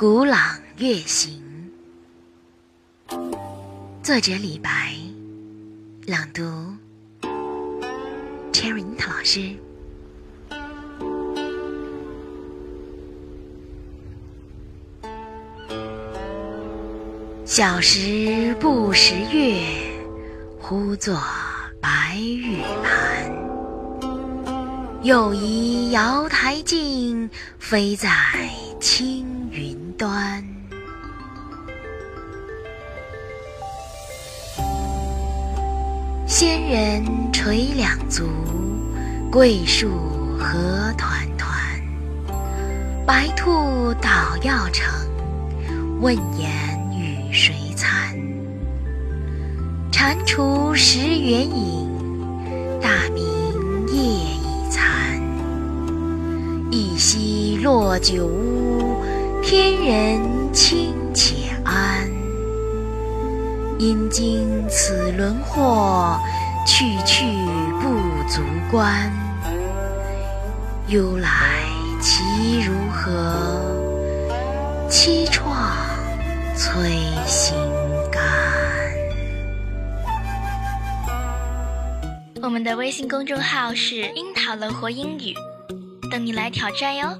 古朗月行，作者李白，朗读 Cherry 老师。小时不识月，呼作白玉盘。又疑瑶台镜，飞在青端。仙人垂两足，桂树何团团。白兔捣药成，问言与谁餐？蟾蜍食圆影，大明夜已残。一夕落九乌，天人清且安。因经此轮祸，去去不足观。忧来其如何？凄怆摧心肝。我们的微信公众号是“樱桃乐活英语”。等你来挑战哟！